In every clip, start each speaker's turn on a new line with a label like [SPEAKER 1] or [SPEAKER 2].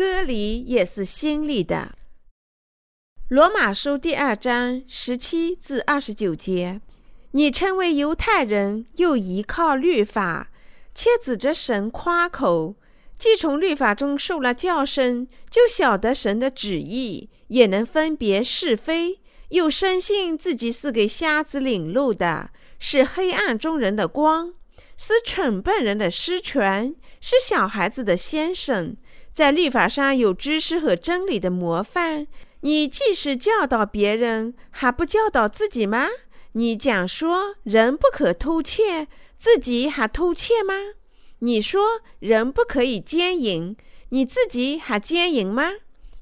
[SPEAKER 1] 割礼也是心里的。罗马书第二章十七至二十九节：你称为犹太人，又依靠律法，且指着神夸口，既从律法中受了教训，就晓得神的旨意，也能分别是非，又深信自己是给瞎子领路的，是黑暗中人的光，是蠢笨人的师权，是小孩子的先生。在律法上有知识和真理的模范，你既是教导别人，还不教导自己吗？你讲说人不可偷窃，自己还偷窃吗？你说人不可以奸淫，你自己还奸淫吗？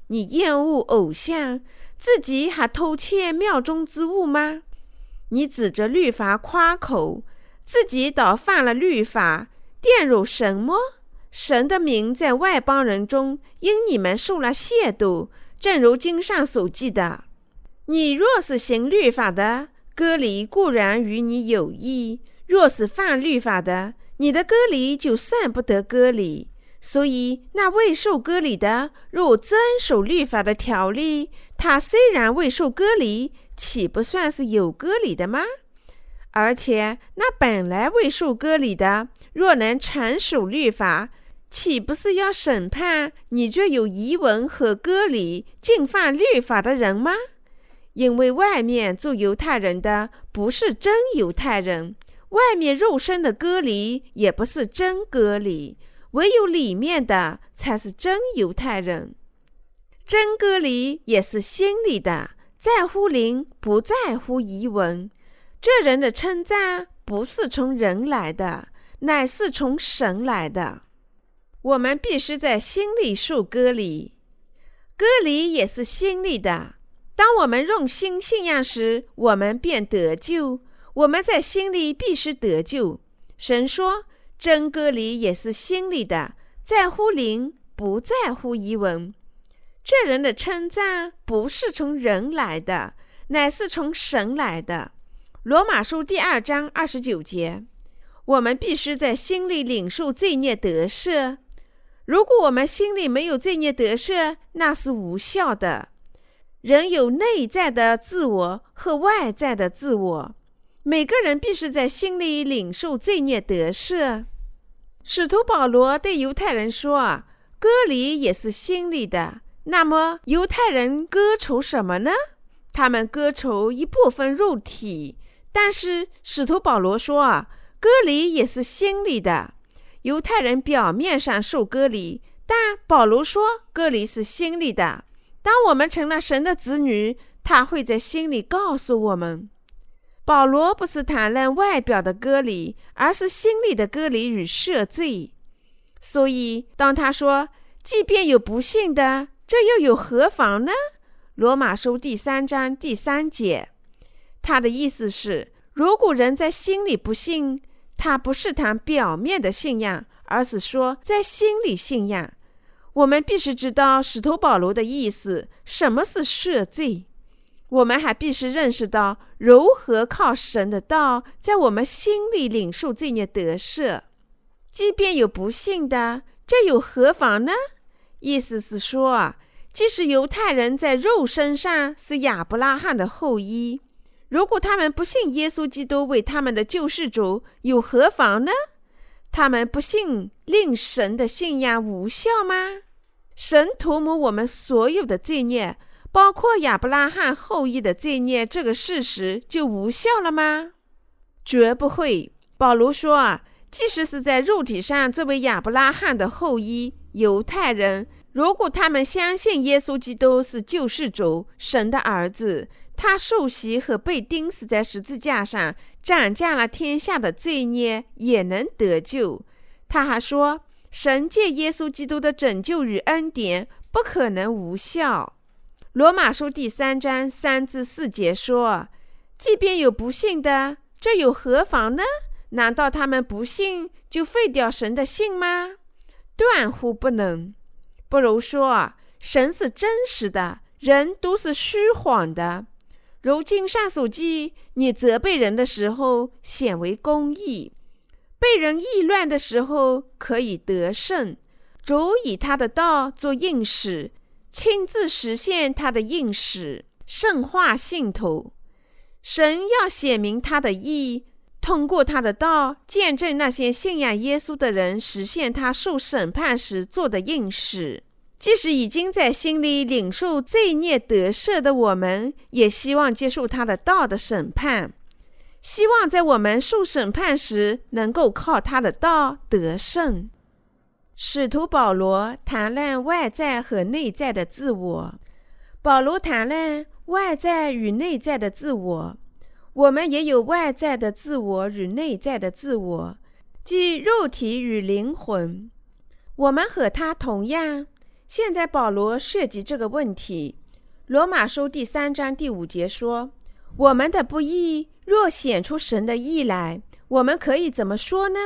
[SPEAKER 1] 你厌恶偶像，自己还偷窃庙中之物吗？你指着律法夸口，自己倒犯了律法，玷辱什么？神的名在外邦人中因你们受了亵渎，正如经上所记的：“你若是行律法的，割礼固然与你有益；若是犯律法的，你的割礼就算不得割礼。所以，那未受割礼的，若遵守律法的条例，他虽然未受割礼，岂不算是有割礼的吗？而且，那本来未受割礼的，若能阐述律法，岂不是要审判你这有遗文和割礼、禁犯律法的人吗？因为外面做犹太人的不是真犹太人，外面肉身的割礼也不是真割礼，唯有里面的才是真犹太人。真割礼也是心里的，在乎灵，不在乎遗文。这人的称赞不是从人来的，乃是从神来的。我们必须在心里受割礼，割礼也是心里的。当我们用心信仰时，我们便得救。我们在心里必须得救。神说：“真割礼也是心里的，在乎灵，不在乎一文。”这人的称赞不是从人来的，乃是从神来的。罗马书第二章二十九节，我们必须在心里领受罪孽得赦。如果我们心里没有罪孽得赦，那是无效的。人有内在的自我和外在的自我，每个人必须在心里领受罪孽得赦。使徒保罗对犹太人说：“割礼也是心里的。”那么犹太人割除什么呢？他们割除一部分肉体。但是使徒保罗说：“啊，割礼也是心里的。”犹太人表面上受割礼，但保罗说割礼是心里的。当我们成了神的子女，他会在心里告诉我们。保罗不是谈论外表的割礼，而是心里的割礼与赦罪。所以，当他说“即便有不信的，这又有何妨呢？”罗马书第三章第三节，他的意思是，如果人在心里不信。他不是谈表面的信仰，而是说在心里信仰。我们必须知道使徒保罗的意思，什么是赦罪。我们还必须认识到如何靠神的道，在我们心里领受罪孽得赦。即便有不信的，这又何妨呢？意思是说，即使犹太人在肉身上是亚伯拉罕的后裔。如果他们不信耶稣基督为他们的救世主，又何妨呢？他们不信，令神的信仰无效吗？神涂抹我们所有的罪孽，包括亚伯拉罕后裔的罪孽，这个事实就无效了吗？绝不会。保罗说啊，即使是在肉体上作为亚伯拉罕的后裔犹太人，如果他们相信耶稣基督是救世主、神的儿子。他受洗和被钉死在十字架上，斩降了天下的罪孽，也能得救。他还说，神借耶稣基督的拯救与恩典不可能无效。罗马书第三章三至四节说：“即便有不信的，这又何妨呢？难道他们不信就废掉神的信吗？断乎不能。不如说，神是真实的，人都是虚谎的。”如今上所记，你责备人的时候显为公义，被人议乱的时候可以得胜，主以他的道做应使，亲自实现他的应使，圣化信徒。神要显明他的意，通过他的道见证那些信仰耶稣的人实现他受审判时做的应使。即使已经在心里领受罪孽得赦的我们，也希望接受他的道的审判，希望在我们受审判时能够靠他的道得胜。使徒保罗谈论外在和内在的自我。保罗谈论外在与内在的自我。我们也有外在的自我与内在的自我，即肉体与灵魂。我们和他同样。现在保罗涉及这个问题，《罗马书》第三章第五节说：“我们的不义若显出神的义来，我们可以怎么说呢？”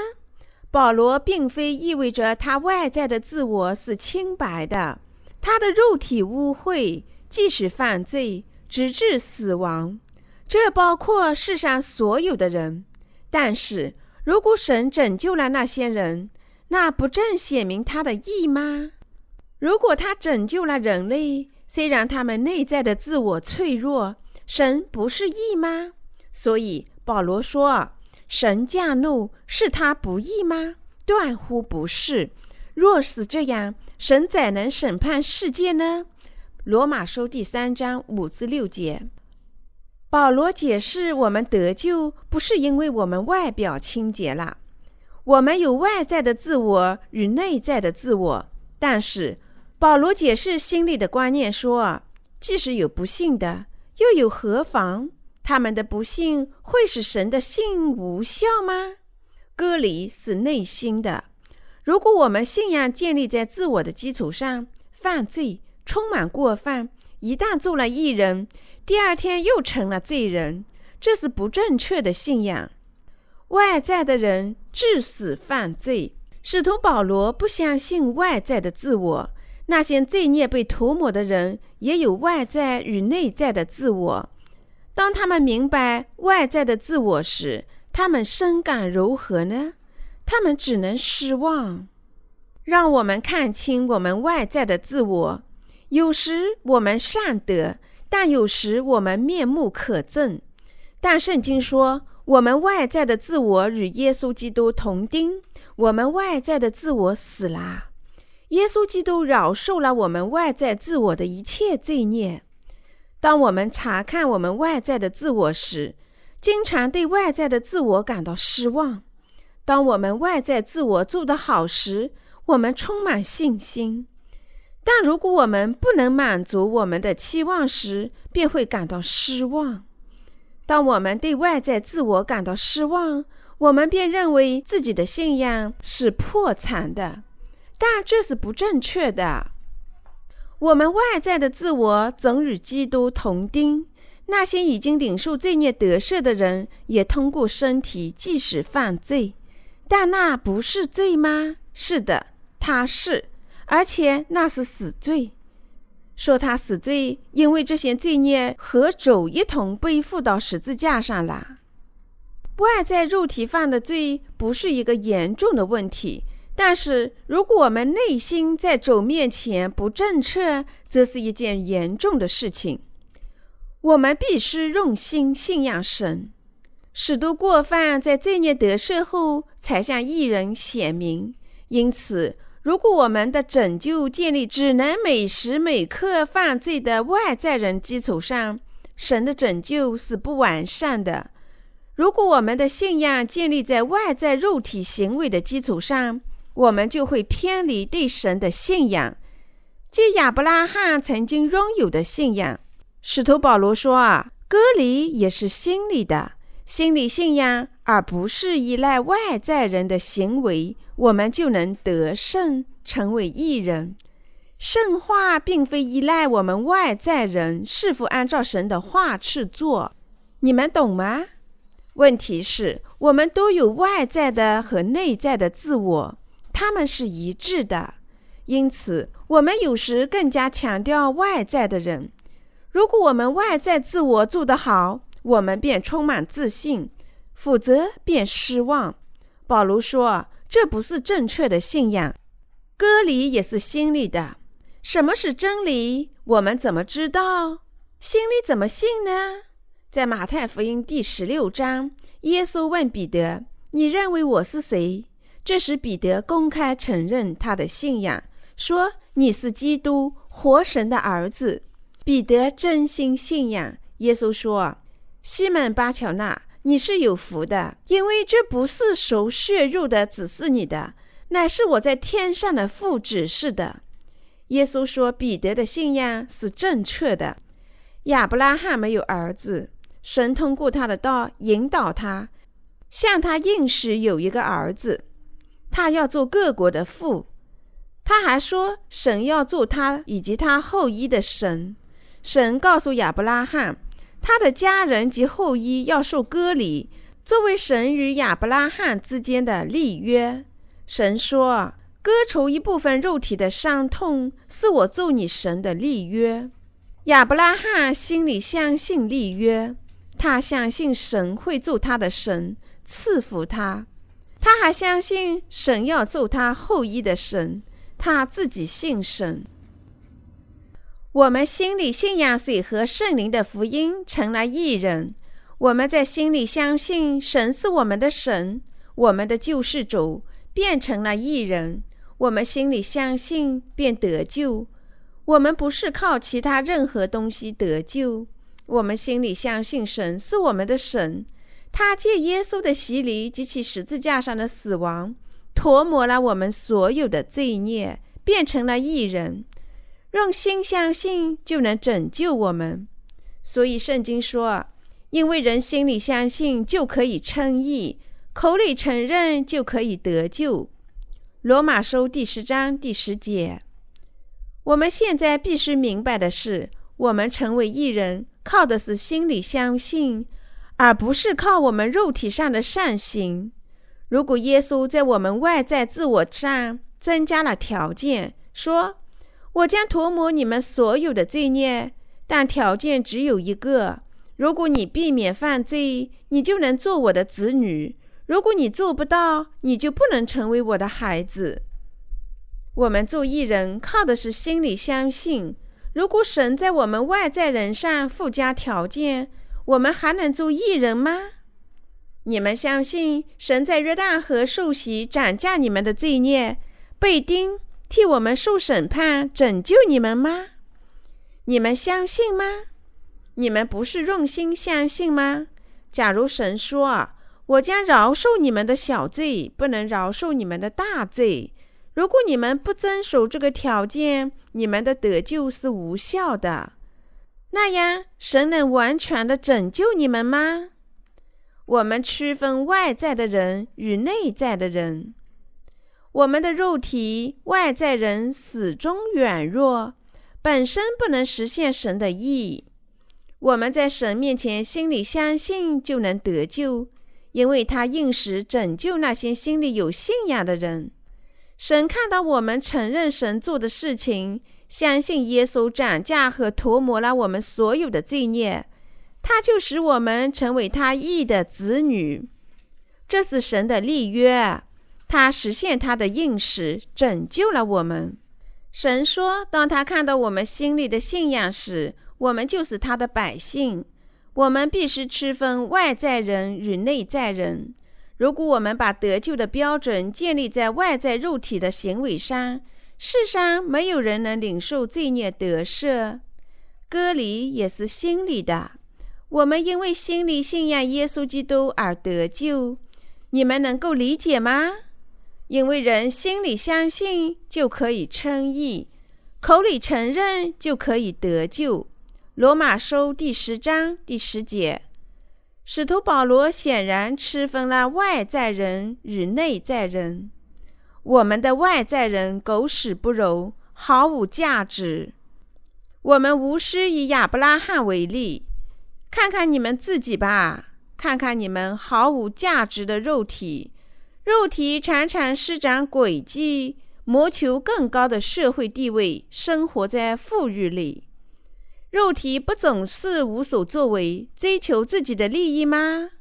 [SPEAKER 1] 保罗并非意味着他外在的自我是清白的，他的肉体污秽，即使犯罪，直至死亡，这包括世上所有的人。但是如果神拯救了那些人，那不正显明他的义吗？如果他拯救了人类，虽然他们内在的自我脆弱，神不是义吗？所以保罗说：“神降怒是他不义吗？断乎不是。若是这样，神怎能审判世界呢？”罗马书第三章五至六节，保罗解释：我们得救不是因为我们外表清洁了，我们有外在的自我与内在的自我，但是。保罗解释心里的观念说：“即使有不幸的，又有何妨？他们的不幸会使神的信无效吗？割礼是内心的。如果我们信仰建立在自我的基础上，犯罪充满过犯，一旦做了艺人，第二天又成了罪人，这是不正确的信仰。外在的人致死犯罪。使徒保罗不相信外在的自我。”那些罪孽被涂抹的人，也有外在与内在的自我。当他们明白外在的自我时，他们深感如何呢？他们只能失望。让我们看清我们外在的自我。有时我们善德，但有时我们面目可憎。但圣经说，我们外在的自我与耶稣基督同钉，我们外在的自我死了。耶稣基督饶恕了我们外在自我的一切罪孽。当我们查看我们外在的自我时，经常对外在的自我感到失望。当我们外在自我做得好时，我们充满信心。但如果我们不能满足我们的期望时，便会感到失望。当我们对外在自我感到失望，我们便认为自己的信仰是破产的。但这是不正确的。我们外在的自我总与基督同钉。那些已经领受罪孽得赦的人，也通过身体即使犯罪，但那不是罪吗？是的，他是，而且那是死罪。说他死罪，因为这些罪孽和主一同背负到十字架上了。外在肉体犯的罪不是一个严重的问题。但是，如果我们内心在主面前不正确，则是一件严重的事情。我们必须用心信仰神，使得过犯在罪孽得赦后才向异人显明。因此，如果我们的拯救建立只能每时每刻犯罪的外在人基础上，神的拯救是不完善的。如果我们的信仰建立在外在肉体行为的基础上，我们就会偏离对神的信仰，即亚伯拉罕曾经拥有的信仰。使徒保罗说：“啊，隔离也是心理的，心理信仰，而不是依赖外在人的行为，我们就能得胜，成为义人。圣化并非依赖我们外在人是否按照神的话去做，你们懂吗？问题是，我们都有外在的和内在的自我。”他们是一致的，因此我们有时更加强调外在的人。如果我们外在自我做得好，我们便充满自信；否则便失望。保罗说：“这不是正确的信仰。”割礼也是心里的。什么是真理？我们怎么知道？心里怎么信呢？在马太福音第十六章，耶稣问彼得：“你认为我是谁？”这时，彼得公开承认他的信仰，说：“你是基督，活神的儿子。”彼得真心信仰。耶稣说：“西门巴乔纳，你是有福的，因为这不是属血肉的指示你的，乃是我在天上的父指示的。”耶稣说：“彼得的信仰是正确的。亚伯拉罕没有儿子，神通过他的道引导他，向他应许有一个儿子，他要做各国的父。他还说，神要做他以及他后裔的神。神告诉亚伯拉罕，他的家人及后裔要受割礼，作为神与亚伯拉罕之间的立约。神说。”割除一部分肉体的伤痛，是我做你神的立约。亚伯拉罕心里相信立约，他相信神会做他的神，赐福他。他还相信神要做他后裔的神，他自己信神。我们心里信仰水和圣灵的福音，成了异人。我们在心里相信神是我们的神，我们的救世主，变成了异人。我们心里相信，便得救。我们不是靠其他任何东西得救。我们心里相信神是我们的神，他借耶稣的洗礼及其十字架上的死亡，涂抹了我们所有的罪孽，变成了义人。用心相信就能拯救我们。所以圣经说，因为人心里相信就可以称义，口里承认就可以得救。罗马书第十章第十节，我们现在必须明白的是，我们成为艺人，靠的是心里相信，而不是靠我们肉体上的善行。如果耶稣在我们外在自我上增加了条件，说：“我将涂抹你们所有的罪孽”，但条件只有一个：如果你避免犯罪，你就能做我的子女。如果你做不到，你就不能成为我的孩子。我们做艺人靠的是心里相信。如果神在我们外在人上附加条件，我们还能做艺人吗？你们相信神在约旦河受洗斩价你们的罪孽，被钉替我们受审判，拯救你们吗？你们相信吗？你们不是用心相信吗？假如神说。我将饶恕你们的小罪，不能饶恕你们的大罪。如果你们不遵守这个条件，你们的得救是无效的。那样，神能完全的拯救你们吗？我们区分外在的人与内在的人。我们的肉体外在人始终软弱，本身不能实现神的意。我们在神面前心里相信，就能得救。因为他应时拯救那些心里有信仰的人，神看到我们承认神做的事情，相信耶稣斩价和涂抹了我们所有的罪孽，他就使我们成为他义的子女。这是神的立约，他实现他的应时，拯救了我们。神说，当他看到我们心里的信仰时，我们就是他的百姓。我们必须区分外在人与内在人。如果我们把得救的标准建立在外在肉体的行为上，世上没有人能领受罪孽得赦。割礼也是心里的。我们因为心里信仰耶稣基督而得救。你们能够理解吗？因为人心里相信就可以称义，口里承认就可以得救。罗马书第十章第十节，使徒保罗显然区分了外在人与内在人。我们的外在人狗屎不如，毫无价值。我们无需以亚伯拉罕为例，看看你们自己吧，看看你们毫无价值的肉体。肉体常常施展诡计，谋求更高的社会地位，生活在富裕里。肉体不总是无所作为，追求自己的利益吗？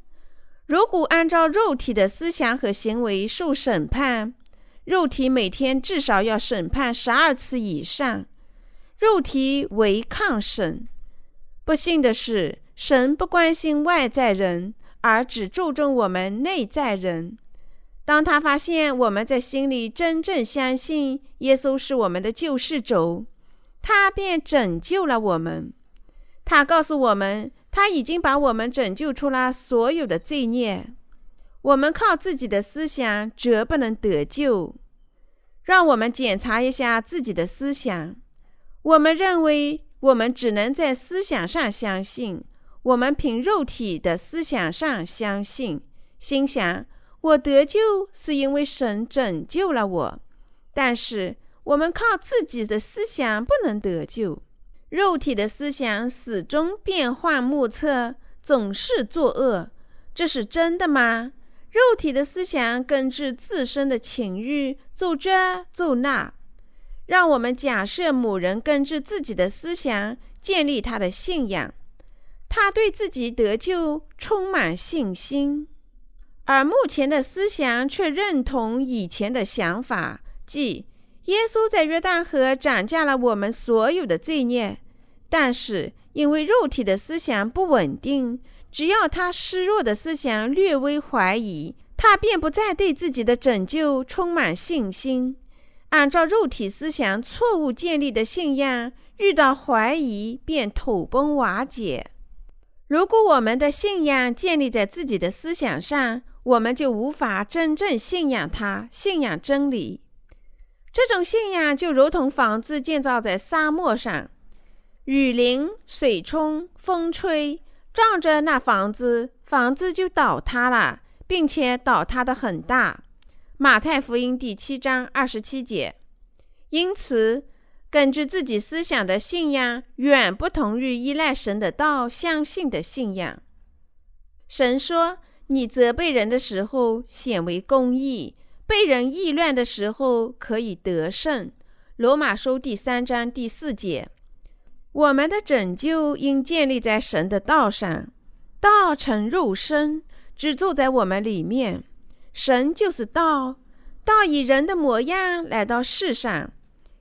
[SPEAKER 1] 如果按照肉体的思想和行为受审判，肉体每天至少要审判十二次以上，肉体违抗神。不幸的是，神不关心外在人，而只注重我们内在人。当他发现我们在心里真正相信耶稣是我们的救世主，他便拯救了我们。他告诉我们，他已经把我们拯救出了所有的罪孽。我们靠自己的思想绝不能得救。让我们检查一下自己的思想。我们认为我们只能在思想上相信，我们凭肉体的思想上相信，心想我得救是因为神拯救了我。但是我们靠自己的思想不能得救。肉体的思想始终变幻莫测，总是作恶。这是真的吗？肉体的思想根据自身的情欲做这做那。让我们假设某人根据自己的思想建立他的信仰，他对自己得救充满信心，而目前的思想却认同以前的想法，即耶稣在约旦河涨价了我们所有的罪孽。但是，因为肉体的思想不稳定，只要他失弱的思想略微怀疑，他便不再对自己的拯救充满信心。按照肉体思想错误建立的信仰，遇到怀疑便土崩瓦解。如果我们的信仰建立在自己的思想上，我们就无法真正信仰它，信仰真理。这种信仰就如同房子建造在沙漠上。雨淋、水冲、风吹，撞着那房子，房子就倒塌了，并且倒塌的很大。马太福音第七章二十七节。因此，根据自己思想的信仰，远不同于依赖神的道相信的信仰。神说：“你责备人的时候显为公义，被人议论的时候可以得胜。”罗马书第三章第四节。我们的拯救应建立在神的道上，道成肉身，只住在我们里面。神就是道，道以人的模样来到世上。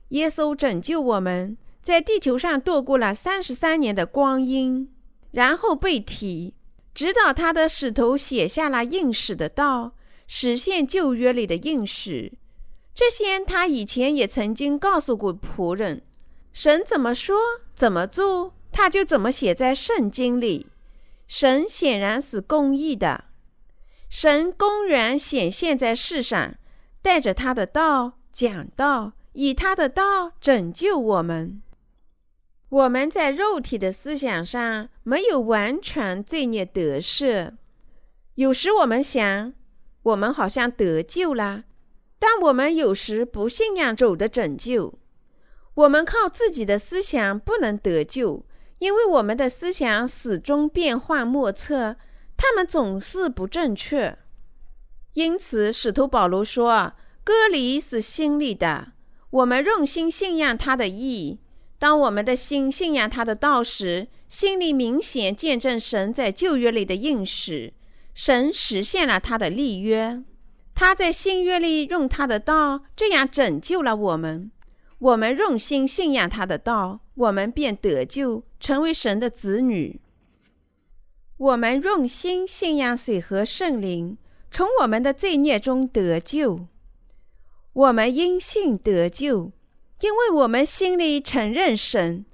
[SPEAKER 1] 耶稣拯救我们，在地球上度过了三十三年的光阴，然后被提，直到他的使徒写下了应许的道，实现旧约里的应许。这些他以前也曾经告诉过仆人。神怎么说，怎么做，他就怎么写在圣经里。神显然是公义的。神公然显现在世上，带着他的道讲道，以他的道拯救我们。我们在肉体的思想上没有完全罪孽得赦。有时我们想，我们好像得救了，但我们有时不信仰主的拯救。我们靠自己的思想不能得救，因为我们的思想始终变幻莫测，他们总是不正确。因此，使徒保罗说：“割礼是心里的，我们用心信仰他的意。当我们的心信仰他的道时，心里明显见证神在旧约里的应许，神实现了他的立约。他在新约里用他的道这样拯救了我们。”我们用心信仰他的道，我们便得救，成为神的子女。我们用心信仰水和圣灵，从我们的罪孽中得救。我们因信得救，因为我们心里承认神，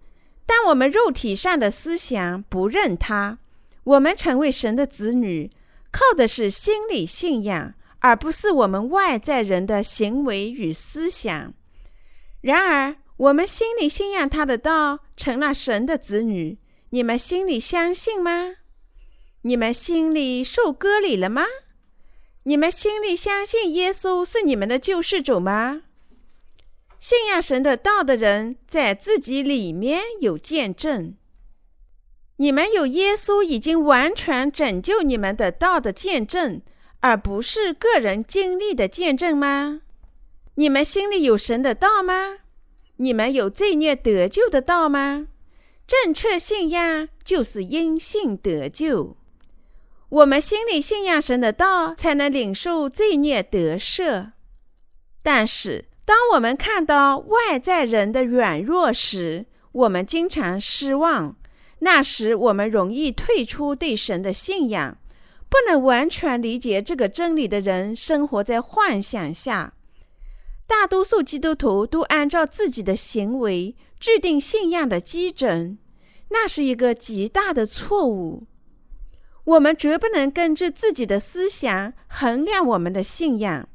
[SPEAKER 1] 但我们肉体上的思想不认他。我们成为神的子女，靠的是心理信仰，而不是我们外在人的行为与思想。然而，我们心里信仰他的道，成了神的子女。你们心里相信吗？你们心里受割礼了吗？你们心里相信耶稣是你们的救世主吗？信仰神的道的人，在自己里面有见证。你们有耶稣已经完全拯救你们的道的见证，而不是个人经历的见证吗？你们心里有神的道吗？你们有罪孽得救的道吗？正确信仰就是因信得救。我们心里信仰神的道，才能领受罪孽得赦。但是，当我们看到外在人的软弱时，我们经常失望。那时，我们容易退出对神的信仰。不能完全理解这个真理的人，生活在幻想下。大多数基督徒都按照自己的行为制定信仰的基准，那是一个极大的错误。我们绝不能根据自己的思想衡量我们的信仰。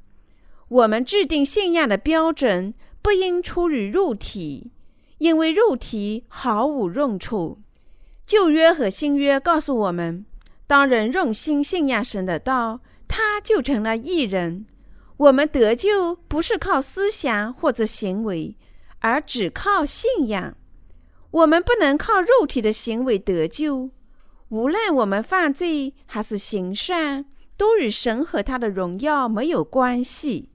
[SPEAKER 1] 我们制定信仰的标准不应出于肉体，因为肉体毫无用处。旧约和新约告诉我们，当人用心信仰神的道，他就成了义人。我们得救不是靠思想或者行为，而只靠信仰。我们不能靠肉体的行为得救。无论我们犯罪还是行善，都与神和他的荣耀没有关系。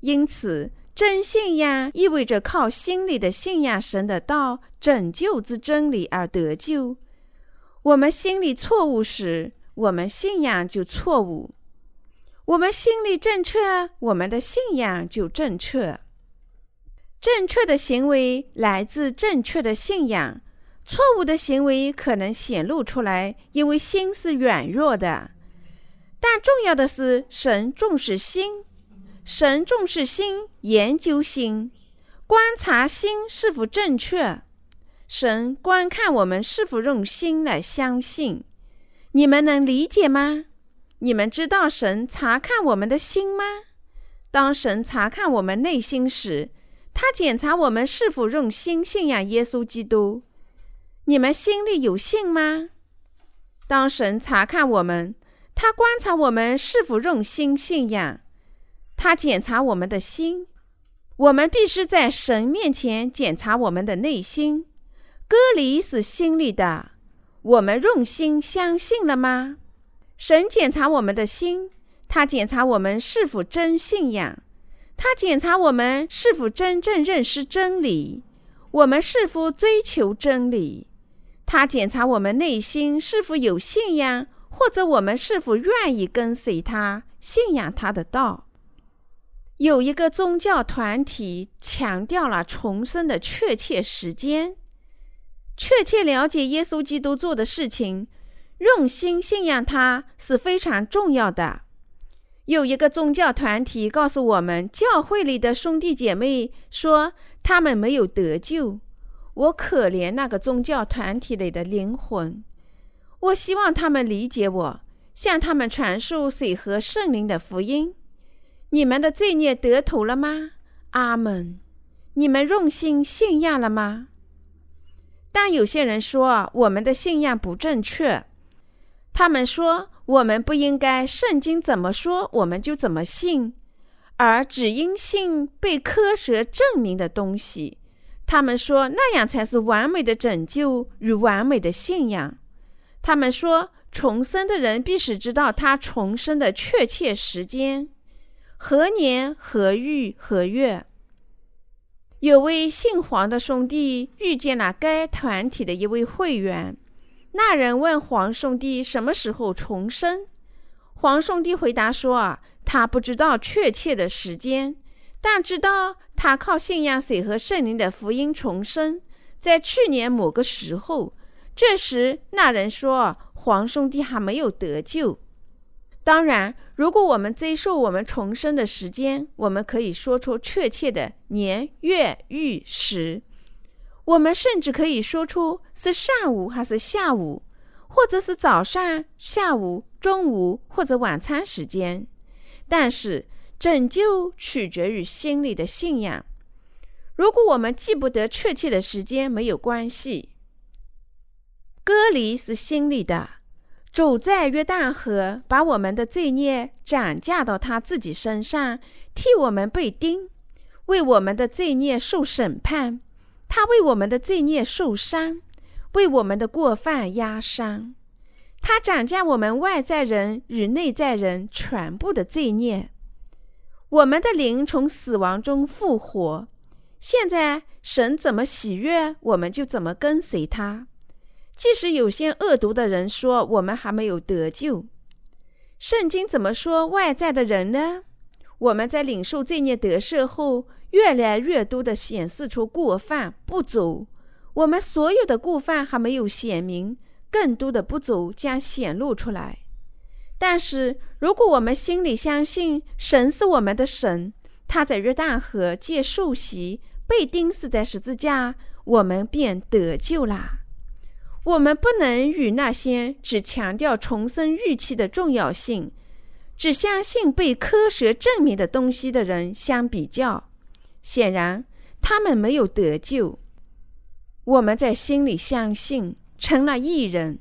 [SPEAKER 1] 因此，真信仰意味着靠心里的信仰神的道、拯救之真理而得救。我们心里错误时，我们信仰就错误。我们心里正确，我们的信仰就正确。正确的行为来自正确的信仰，错误的行为可能显露出来，因为心是软弱的。但重要的是，神重视心，神重视心，研究心，观察心是否正确。神观看我们是否用心来相信。你们能理解吗？你们知道神查看我们的心吗？当神查看我们内心时，他检查我们是否用心信仰耶稣基督。你们心里有信吗？当神查看我们，他观察我们是否用心信仰。他检查我们的心。我们必须在神面前检查我们的内心。隔离是心里的。我们用心相信了吗？神检查我们的心，他检查我们是否真信仰，他检查我们是否真正认识真理，我们是否追求真理，他检查我们内心是否有信仰，或者我们是否愿意跟随他，信仰他的道。有一个宗教团体强调了重生的确切时间，确切了解耶稣基督做的事情。用心信仰他是非常重要的。有一个宗教团体告诉我们，教会里的兄弟姐妹说他们没有得救。我可怜那个宗教团体里的灵魂。我希望他们理解我，向他们传述水和圣灵的福音。你们的罪孽得头了吗？阿门。你们用心信仰了吗？但有些人说我们的信仰不正确。他们说：“我们不应该圣经怎么说，我们就怎么信，而只应信被科学证明的东西。”他们说那样才是完美的拯救与完美的信仰。他们说重生的人必须知道他重生的确切时间，何年何日何月。有位姓黄的兄弟遇见了该团体的一位会员。那人问黄兄弟什么时候重生？黄兄弟回答说：“啊，他不知道确切的时间，但知道他靠信仰水和圣灵的福音重生，在去年某个时候。这时，那人说黄兄弟还没有得救。当然，如果我们追溯我们重生的时间，我们可以说出确切的年月日时。”我们甚至可以说出是上午还是下午，或者是早上、下午、中午或者晚餐时间。但是拯救取决于心里的信仰。如果我们记不得确切的时间，没有关系。隔离是心里的。主在约旦河把我们的罪孽转嫁到他自己身上，替我们被钉，为我们的罪孽受审判。他为我们的罪孽受伤，为我们的过犯压伤。他斩降我们外在人与内在人全部的罪孽。我们的灵从死亡中复活。现在神怎么喜悦，我们就怎么跟随他。即使有些恶毒的人说我们还没有得救，圣经怎么说外在的人呢？我们在领受罪孽得赦后，越来越多的显示出过犯不足。我们所有的过犯还没有显明，更多的不足将显露出来。但是，如果我们心里相信神是我们的神，他在约旦河借受洗，被钉死在十字架，我们便得救啦。我们不能与那些只强调重生预期的重要性。只相信被科学证明的东西的人相比较，显然他们没有得救。我们在心里相信，成了异人。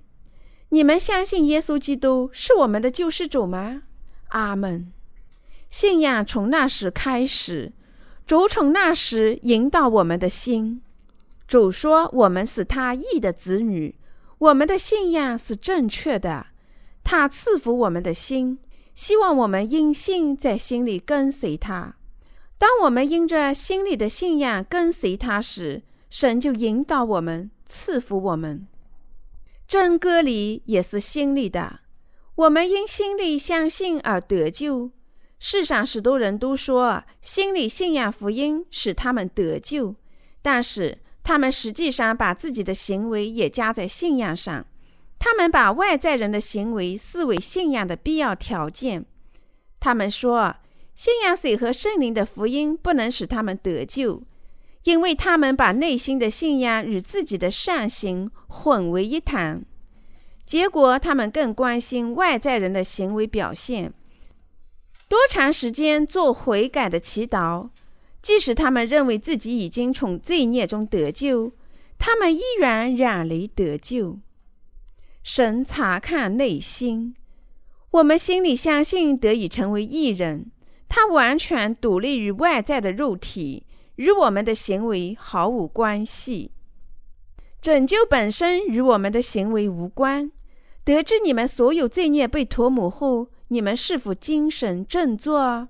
[SPEAKER 1] 你们相信耶稣基督是我们的救世主吗？阿门。信仰从那时开始，主从那时引导我们的心。主说：“我们是他义的子女，我们的信仰是正确的。他赐福我们的心。”希望我们因信在心里跟随他。当我们因着心里的信仰跟随他时，神就引导我们，赐福我们。真歌里也是心里的。我们因心里相信而得救。世上许多人都说心里信仰福音使他们得救，但是他们实际上把自己的行为也加在信仰上。他们把外在人的行为视为信仰的必要条件。他们说，信仰水和圣灵的福音不能使他们得救，因为他们把内心的信仰与自己的善行混为一谈。结果，他们更关心外在人的行为表现。多长时间做悔改的祈祷，即使他们认为自己已经从罪孽中得救，他们依然远离得救。神查看内心，我们心里相信得以成为艺人，他完全独立于外在的肉体，与我们的行为毫无关系。拯救本身与我们的行为无关。得知你们所有罪孽被涂抹后，你们是否精神振作？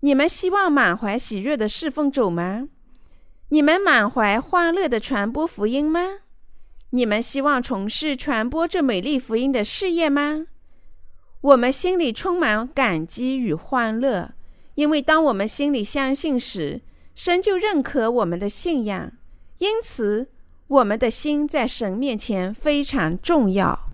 [SPEAKER 1] 你们希望满怀喜悦的侍奉主吗？你们满怀欢乐的传播福音吗？你们希望从事传播这美丽福音的事业吗？我们心里充满感激与欢乐，因为当我们心里相信时，神就认可我们的信仰。因此，我们的心在神面前非常重要。